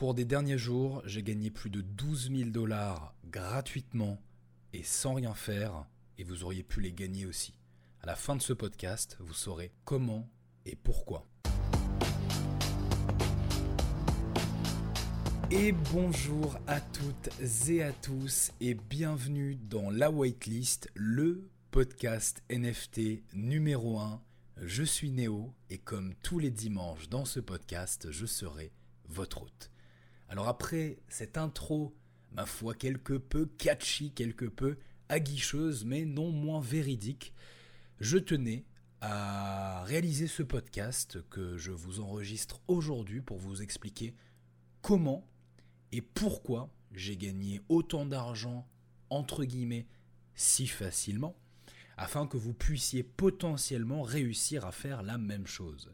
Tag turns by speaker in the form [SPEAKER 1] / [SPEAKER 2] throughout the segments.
[SPEAKER 1] cours des derniers jours, j'ai gagné plus de 12 000 dollars gratuitement et sans rien faire, et vous auriez pu les gagner aussi. À la fin de ce podcast, vous saurez comment et pourquoi. Et bonjour à toutes et à tous et bienvenue dans La Whitelist, le podcast NFT numéro 1. Je suis Néo et comme tous les dimanches dans ce podcast, je serai votre hôte. Alors après cette intro, ma foi quelque peu catchy, quelque peu aguicheuse, mais non moins véridique, je tenais à réaliser ce podcast que je vous enregistre aujourd'hui pour vous expliquer comment et pourquoi j'ai gagné autant d'argent, entre guillemets, si facilement, afin que vous puissiez potentiellement réussir à faire la même chose.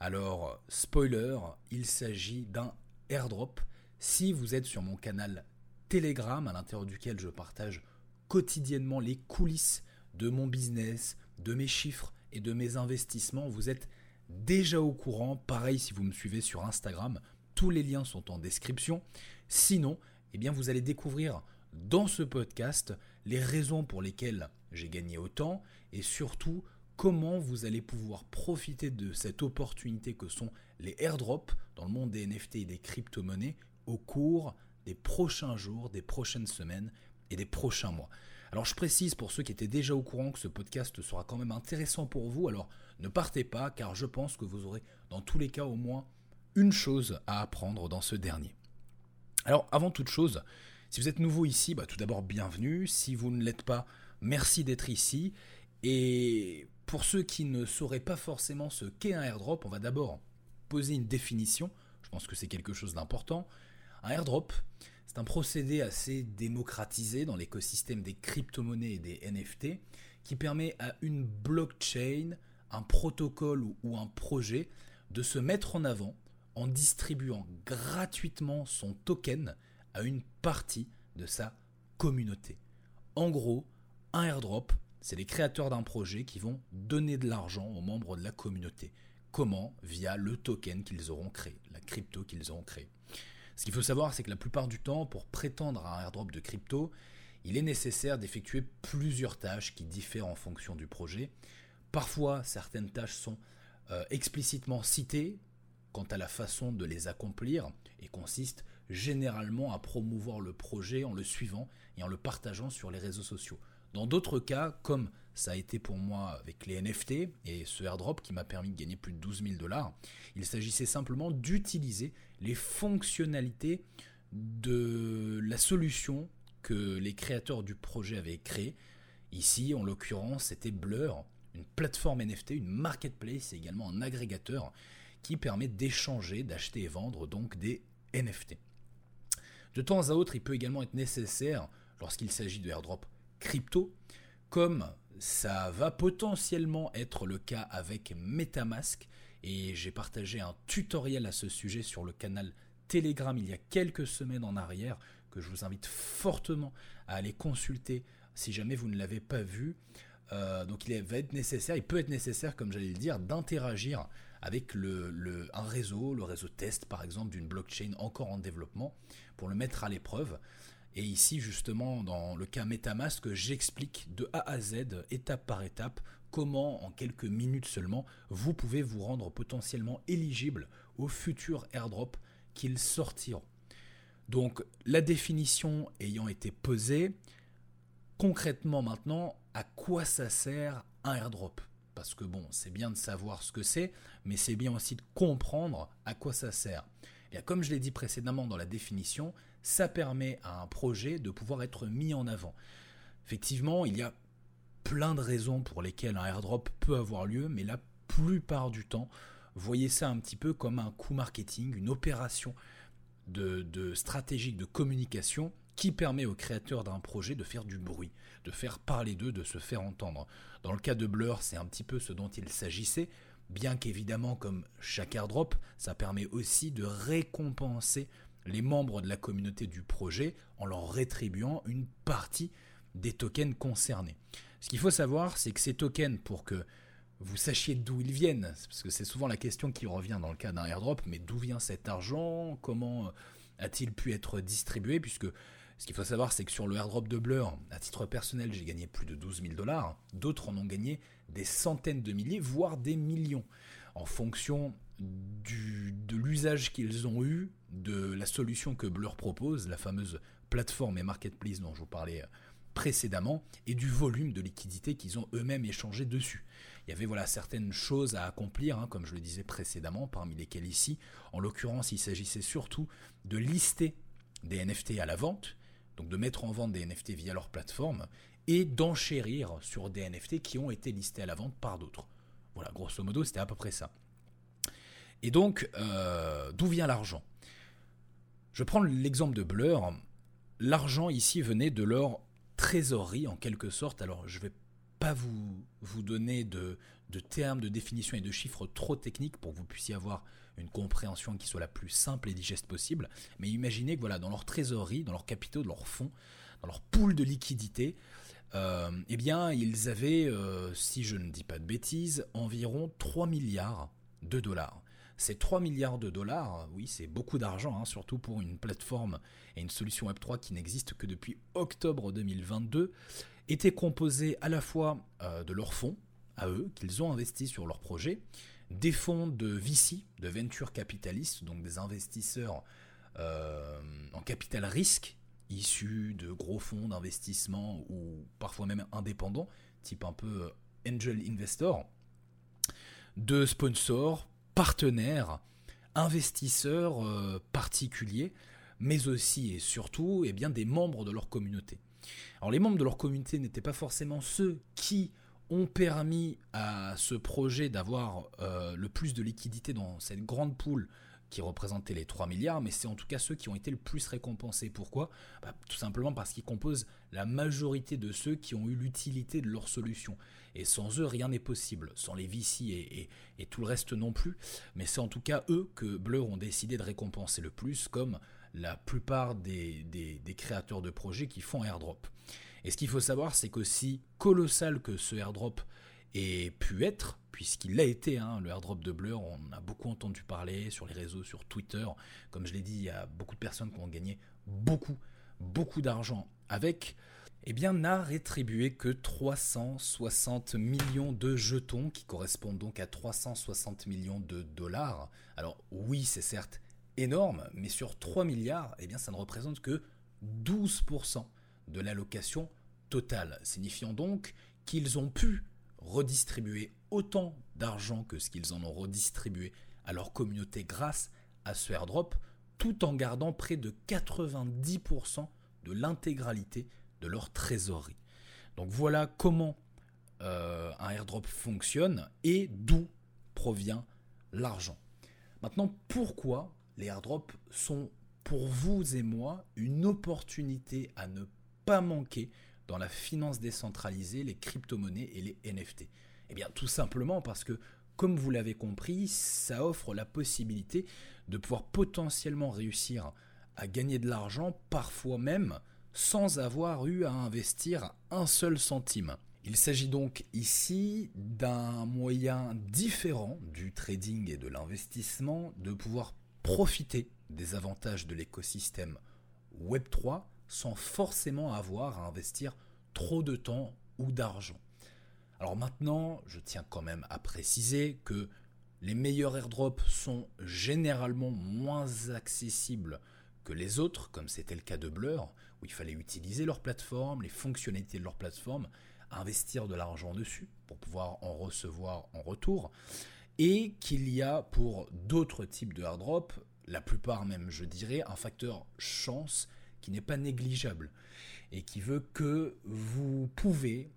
[SPEAKER 1] Alors, spoiler, il s'agit d'un airdrop. Si vous êtes sur mon canal Telegram, à l'intérieur duquel je partage quotidiennement les coulisses de mon business, de mes chiffres et de mes investissements, vous êtes déjà au courant. Pareil si vous me suivez sur Instagram, tous les liens sont en description. Sinon, eh bien vous allez découvrir dans ce podcast les raisons pour lesquelles j'ai gagné autant et surtout comment vous allez pouvoir profiter de cette opportunité que sont les airdrops dans le monde des NFT et des crypto-monnaies au cours des prochains jours, des prochaines semaines et des prochains mois. Alors je précise pour ceux qui étaient déjà au courant que ce podcast sera quand même intéressant pour vous, alors ne partez pas car je pense que vous aurez dans tous les cas au moins une chose à apprendre dans ce dernier. Alors avant toute chose, si vous êtes nouveau ici, bah, tout d'abord bienvenue, si vous ne l'êtes pas, merci d'être ici, et pour ceux qui ne sauraient pas forcément ce qu'est un airdrop, on va d'abord poser une définition, je pense que c'est quelque chose d'important. Un airdrop, c'est un procédé assez démocratisé dans l'écosystème des crypto-monnaies et des NFT qui permet à une blockchain, un protocole ou un projet de se mettre en avant en distribuant gratuitement son token à une partie de sa communauté. En gros, un airdrop, c'est les créateurs d'un projet qui vont donner de l'argent aux membres de la communauté. Comment Via le token qu'ils auront créé, la crypto qu'ils auront créé. Ce qu'il faut savoir, c'est que la plupart du temps, pour prétendre à un airdrop de crypto, il est nécessaire d'effectuer plusieurs tâches qui diffèrent en fonction du projet. Parfois, certaines tâches sont euh, explicitement citées quant à la façon de les accomplir et consistent généralement à promouvoir le projet en le suivant et en le partageant sur les réseaux sociaux. Dans d'autres cas, comme ça a été pour moi avec les NFT et ce airdrop qui m'a permis de gagner plus de 12 000 dollars, il s'agissait simplement d'utiliser les fonctionnalités de la solution que les créateurs du projet avaient créée. Ici, en l'occurrence, c'était Blur, une plateforme NFT, une marketplace et également un agrégateur qui permet d'échanger, d'acheter et vendre donc des NFT. De temps à autre, il peut également être nécessaire, lorsqu'il s'agit de airdrop crypto, comme ça va potentiellement être le cas avec Metamask, et j'ai partagé un tutoriel à ce sujet sur le canal Telegram il y a quelques semaines en arrière, que je vous invite fortement à aller consulter si jamais vous ne l'avez pas vu. Euh, donc il va être nécessaire, il peut être nécessaire, comme j'allais le dire, d'interagir avec un réseau, le réseau test par exemple d'une blockchain encore en développement, pour le mettre à l'épreuve. Et ici, justement, dans le cas Metamask, j'explique de A à Z, étape par étape, comment, en quelques minutes seulement, vous pouvez vous rendre potentiellement éligible aux futurs airdrops qu'ils sortiront. Donc, la définition ayant été posée, concrètement maintenant, à quoi ça sert un airdrop? Parce que bon, c'est bien de savoir ce que c'est, mais c'est bien aussi de comprendre à quoi ça sert. Et comme je l'ai dit précédemment dans la définition, ça permet à un projet de pouvoir être mis en avant. Effectivement, il y a plein de raisons pour lesquelles un airdrop peut avoir lieu, mais la plupart du temps, voyez ça un petit peu comme un coup marketing, une opération de, stratégique de communication qui permet aux créateurs d'un projet de faire du bruit, de faire parler d'eux, de se faire entendre. Dans le cas de Blur, c'est un petit peu ce dont il s'agissait, bien qu'évidemment, comme chaque airdrop, ça permet aussi de récompenser les membres de la communauté du projet en leur rétribuant une partie des tokens concernés. Ce qu'il faut savoir, c'est que ces tokens, pour que vous sachiez d'où ils viennent, parce que c'est souvent la question qui revient dans le cas d'un airdrop, mais d'où vient cet argent Comment a-t-il pu être distribué Puisque ce qu'il faut savoir, c'est que sur le airdrop de Blur, à titre personnel, j'ai gagné plus de 12 000 dollars. D'autres en ont gagné des centaines de milliers, voire des millions, en fonction de l'usage qu'ils ont eu de la solution que Blur propose, la fameuse plateforme et marketplace dont je vous parlais euh, précédemment, et du volume de liquidité qu'ils ont eux-mêmes échangé dessus. Il y avait voilà certaines choses à accomplir, hein, comme je le disais précédemment, parmi lesquelles ici, en l'occurrence, il s'agissait surtout de lister des NFT à la vente, donc de mettre en vente des NFT via leur plateforme, et d'enchérir sur des NFT qui ont été listés à la vente par d'autres. Voilà, grosso modo, c'était à peu près ça. Et donc, euh, d'où vient l'argent? Je prends l'exemple de Blur. L'argent ici venait de leur trésorerie en quelque sorte. Alors, je ne vais pas vous, vous donner de, de termes, de définitions et de chiffres trop techniques pour que vous puissiez avoir une compréhension qui soit la plus simple et digeste possible. Mais imaginez que voilà, dans leur trésorerie, dans leurs capitaux, dans leurs fonds, leur pool de liquidité, euh, eh bien, ils avaient, euh, si je ne dis pas de bêtises, environ 3 milliards de dollars. Ces 3 milliards de dollars, oui, c'est beaucoup d'argent, hein, surtout pour une plateforme et une solution Web3 qui n'existe que depuis octobre 2022, étaient composés à la fois euh, de leurs fonds, à eux, qu'ils ont investis sur leur projet, des fonds de VC, de venture capitalistes, donc des investisseurs en capital risque, issus de gros fonds d'investissement ou parfois même indépendants, type un peu euh, angel investor, de sponsors, partenaires, investisseurs euh, particuliers, mais aussi et surtout eh bien, des membres de leur communauté. Alors les membres de leur communauté n'étaient pas forcément ceux qui ont permis à ce projet d'avoir euh, le plus de liquidité dans cette grande poule qui représentaient les 3 milliards, mais c'est en tout cas ceux qui ont été le plus récompensés. Pourquoi? Bah, Tout simplement parce qu'ils composent la majorité de ceux qui ont eu l'utilité de leur solution. Et sans eux, rien n'est possible. Sans les VC et, tout le reste non plus. Mais c'est en tout cas eux que Blur ont décidé de récompenser le plus, comme la plupart des, des, des créateurs de projets qui font airdrop. Et ce qu'il faut savoir, c'est qu'aussi colossal que ce airdrop ait pu être, puisqu'il l'a été, hein, le airdrop de Blur, on a beaucoup entendu parler sur les réseaux, sur Twitter. Comme je l'ai dit, il y a beaucoup de personnes qui ont gagné beaucoup, beaucoup d'argent avec. Eh bien, n'a rétribué que 360 millions de jetons, qui correspondent donc à 360 millions de dollars. Alors oui, c'est certes énorme, mais sur 3 milliards, eh bien, ça ne représente que 12% de l'allocation totale, signifiant donc qu'ils ont pu redistribuer autant d'argent que ce qu'ils en ont redistribué à leur communauté grâce à ce airdrop, tout en gardant près de 90% de l'intégralité de leur trésorerie. Donc voilà comment euh, un airdrop fonctionne et d'où provient l'argent. Maintenant, pourquoi les airdrops sont pour vous et moi une opportunité à ne pas manquer dans la finance décentralisée, les crypto-monnaies et les NFT Eh bien tout simplement parce que, comme vous l'avez compris, ça offre la possibilité de pouvoir potentiellement réussir à gagner de l'argent, parfois même sans avoir eu à investir un seul centime. Il s'agit donc ici d'un moyen différent du trading et de l'investissement de pouvoir profiter des avantages de l'écosystème Web3 sans forcément avoir à investir trop de temps ou d'argent. Alors maintenant, je tiens quand même à préciser que les meilleurs airdrops sont généralement moins accessibles que les autres, comme c'était le cas de Blur, où il fallait utiliser leur plateforme, les fonctionnalités de leur plateforme, investir de l'argent dessus pour pouvoir en recevoir en retour, et qu'il y a pour d'autres types de airdrops, la plupart même je dirais, un facteur chance qui n'est pas négligeable et qui veut que vous pouvez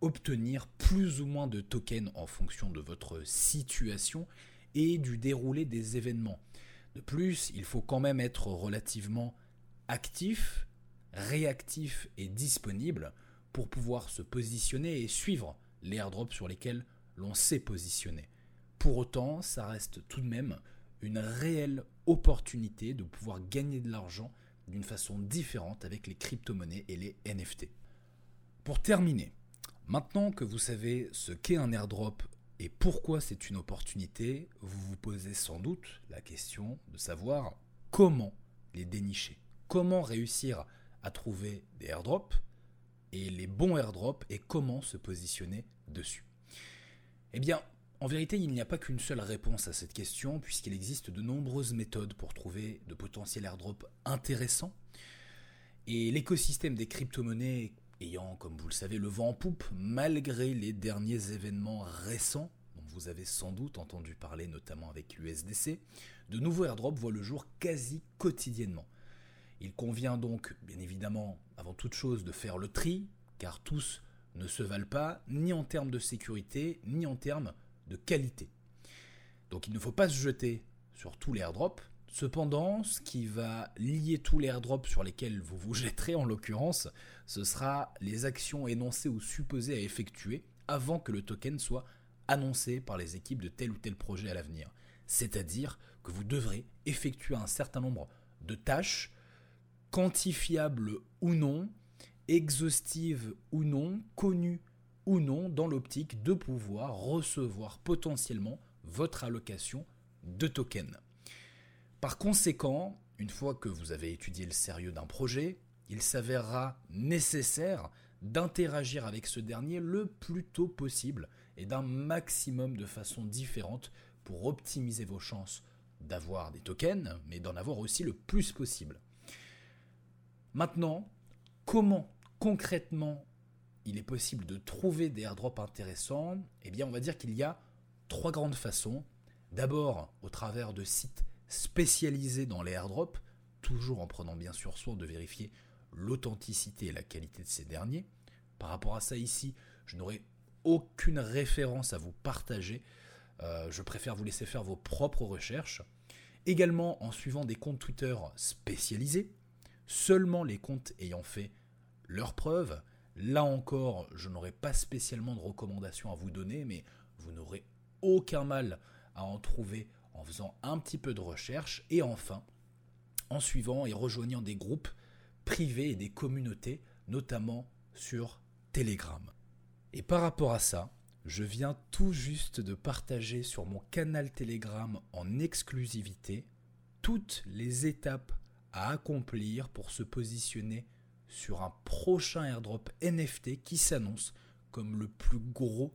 [SPEAKER 1] obtenir plus ou moins de tokens en fonction de votre situation et du déroulé des événements. De plus, il faut quand même être relativement actif, réactif et disponible pour pouvoir se positionner et suivre les airdrops sur lesquels l'on s'est positionné. Pour autant, ça reste tout de même une réelle opportunité de pouvoir gagner de l'argent d'une façon différente avec les crypto-monnaies et les NFT. Pour terminer, maintenant que vous savez ce qu'est un airdrop Et pourquoi c'est une opportunité Vous vous posez sans doute la question de savoir comment les dénicher. Comment réussir à trouver des airdrops et les bons airdrops et comment se positionner dessus. Eh bien, en vérité, il n'y a pas qu'une seule réponse à cette question, puisqu'il existe de nombreuses méthodes pour trouver de potentiels airdrops intéressants. Et l'écosystème des crypto-monnaies ayant, comme vous le savez, le vent en poupe, malgré les derniers événements récents, dont vous avez sans doute entendu parler notamment avec l'USDC, de nouveaux airdrops voient le jour quasi quotidiennement. Il convient donc, bien évidemment, avant toute chose, de faire le tri, car tous ne se valent pas, ni en termes de sécurité, ni en termes de qualité. Donc il ne faut pas se jeter sur tous les airdrops. Cependant, ce qui va lier tous les airdrops sur lesquels vous vous jetterez en l'occurrence, ce sera les actions énoncées ou supposées à effectuer avant que le token soit annoncé par les équipes de tel ou tel projet à l'avenir. C'est-à-dire que vous devrez effectuer un certain nombre de tâches, quantifiables ou non, exhaustives ou non, connues ou non, dans l'optique de pouvoir recevoir potentiellement votre allocation de tokens. Par conséquent, une fois que vous avez étudié le sérieux d'un projet, il s'avérera nécessaire d'interagir avec ce dernier le plus tôt possible et d'un maximum de façons différentes pour optimiser vos chances d'avoir des tokens, mais d'en avoir aussi le plus possible. Maintenant, comment concrètement il est possible de trouver des airdrops intéressants Eh bien, on va dire qu'il y a trois grandes façons. D'abord, au travers de sites spécialisés dans les airdrops, toujours en prenant bien sûr soin de vérifier l'authenticité et la qualité de ces derniers. Par rapport à ça ici, je n'aurai aucune référence à vous partager. Euh, je préfère vous laisser faire vos propres recherches. Également en suivant des comptes Twitter spécialisés, seulement les comptes ayant fait leurs preuves. Là encore, je n'aurai pas spécialement de recommandations à vous donner, mais vous n'aurez aucun mal à en trouver en faisant un petit peu de recherche. Et enfin, en suivant et rejoignant des groupes privés et des communautés, notamment sur Telegram. Et par rapport à ça, je viens tout juste de partager sur mon canal Telegram en exclusivité toutes les étapes à accomplir pour se positionner sur un prochain airdrop NFT qui s'annonce comme le plus gros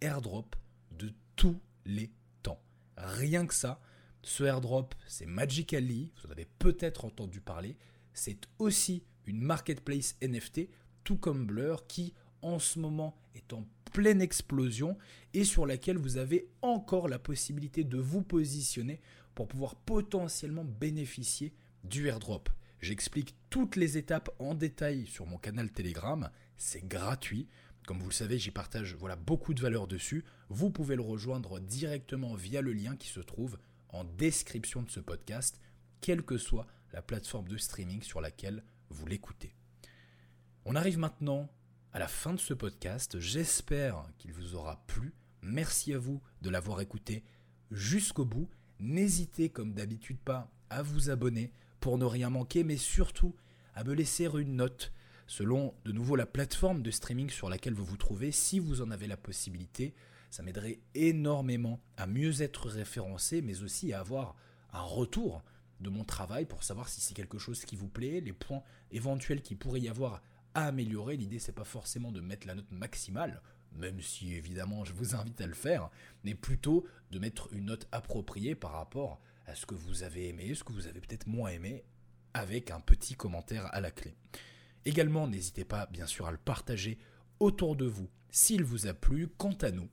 [SPEAKER 1] airdrop de tous les temps. Rien que ça, ce airdrop, c'est Magically, vous en avez peut-être entendu parler, c'est aussi une marketplace NFT, tout comme Blur, qui en ce moment est en pleine explosion et sur laquelle vous avez encore la possibilité de vous positionner pour pouvoir potentiellement bénéficier du airdrop. J'explique toutes les étapes en détail sur mon canal Telegram, c'est gratuit. Comme vous le savez, j'y partage voilà, beaucoup de valeur dessus. Vous pouvez le rejoindre directement via le lien qui se trouve en description de ce podcast, quelle que soit la plateforme de streaming sur laquelle vous l'écoutez. On arrive maintenant à la fin de ce podcast. J'espère qu'il vous aura plu. Merci à vous de l'avoir écouté jusqu'au bout. N'hésitez comme d'habitude pas à vous abonner pour ne rien manquer, mais surtout à me laisser une note selon de nouveau la plateforme de streaming sur laquelle vous vous trouvez, si vous en avez la possibilité. Ça m'aiderait énormément à mieux être référencé, mais aussi à avoir un retour de mon travail pour savoir si c'est quelque chose qui vous plaît, les points éventuels qui pourrait y avoir à améliorer. L'idée c'est pas forcément de mettre la note maximale, même si évidemment je vous invite à le faire, mais plutôt de mettre une note appropriée par rapport à ce que vous avez aimé, ce que vous avez peut-être moins aimé, avec un petit commentaire à la clé. Également, n'hésitez pas bien sûr à le partager autour de vous s'il vous a plu. Quant à nous,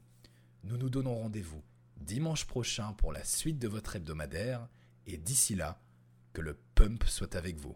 [SPEAKER 1] nous nous donnons rendez-vous dimanche prochain pour la suite de votre hebdomadaire et d'ici là, que le pump soit avec vous.